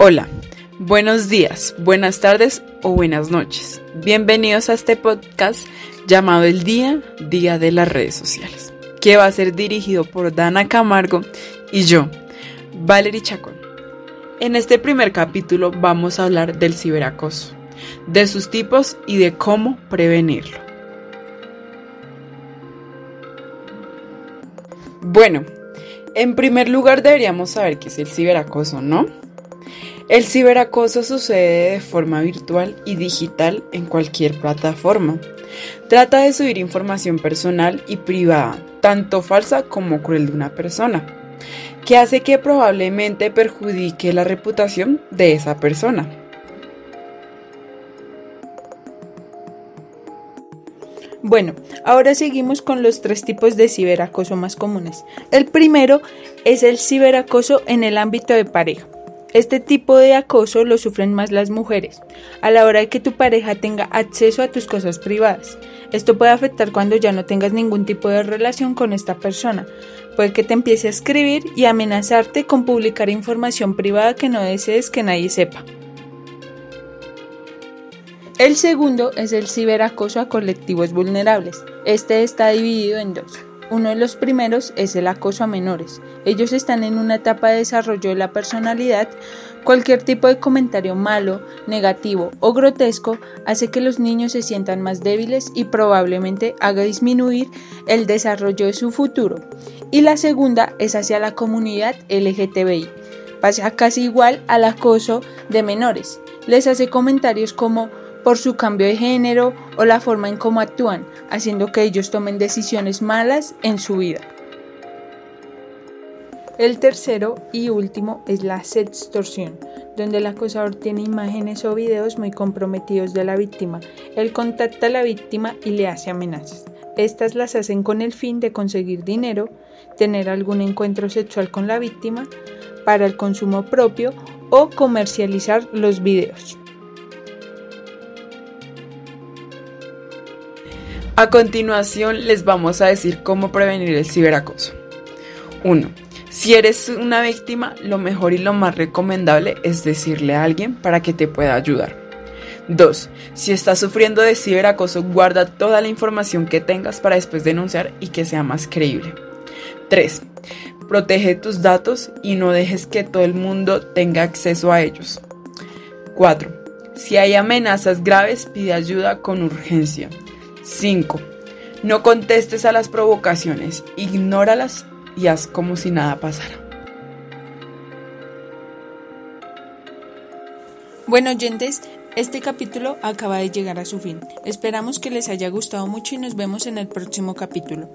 Hola, buenos días, buenas tardes o buenas noches. Bienvenidos a este podcast llamado El Día, Día de las Redes Sociales, que va a ser dirigido por Dana Camargo y yo, Valerie Chacón. En este primer capítulo vamos a hablar del ciberacoso, de sus tipos y de cómo prevenirlo. Bueno, en primer lugar deberíamos saber qué es el ciberacoso, ¿no? El ciberacoso sucede de forma virtual y digital en cualquier plataforma. Trata de subir información personal y privada, tanto falsa como cruel de una persona, que hace que probablemente perjudique la reputación de esa persona. Bueno, ahora seguimos con los tres tipos de ciberacoso más comunes. El primero es el ciberacoso en el ámbito de pareja. Este tipo de acoso lo sufren más las mujeres, a la hora de que tu pareja tenga acceso a tus cosas privadas. Esto puede afectar cuando ya no tengas ningún tipo de relación con esta persona. Puede que te empiece a escribir y amenazarte con publicar información privada que no desees que nadie sepa. El segundo es el ciberacoso a colectivos vulnerables. Este está dividido en dos. Uno de los primeros es el acoso a menores. Ellos están en una etapa de desarrollo de la personalidad. Cualquier tipo de comentario malo, negativo o grotesco hace que los niños se sientan más débiles y probablemente haga disminuir el desarrollo de su futuro. Y la segunda es hacia la comunidad LGTBI. Pasa casi igual al acoso de menores. Les hace comentarios como por su cambio de género o la forma en cómo actúan, haciendo que ellos tomen decisiones malas en su vida. El tercero y último es la sextorsión, donde el acosador tiene imágenes o videos muy comprometidos de la víctima. Él contacta a la víctima y le hace amenazas. Estas las hacen con el fin de conseguir dinero, tener algún encuentro sexual con la víctima para el consumo propio o comercializar los videos. A continuación les vamos a decir cómo prevenir el ciberacoso. 1. Si eres una víctima, lo mejor y lo más recomendable es decirle a alguien para que te pueda ayudar. 2. Si estás sufriendo de ciberacoso, guarda toda la información que tengas para después denunciar y que sea más creíble. 3. Protege tus datos y no dejes que todo el mundo tenga acceso a ellos. 4. Si hay amenazas graves, pide ayuda con urgencia. 5. No contestes a las provocaciones, ignóralas y haz como si nada pasara. Bueno, oyentes, este capítulo acaba de llegar a su fin. Esperamos que les haya gustado mucho y nos vemos en el próximo capítulo.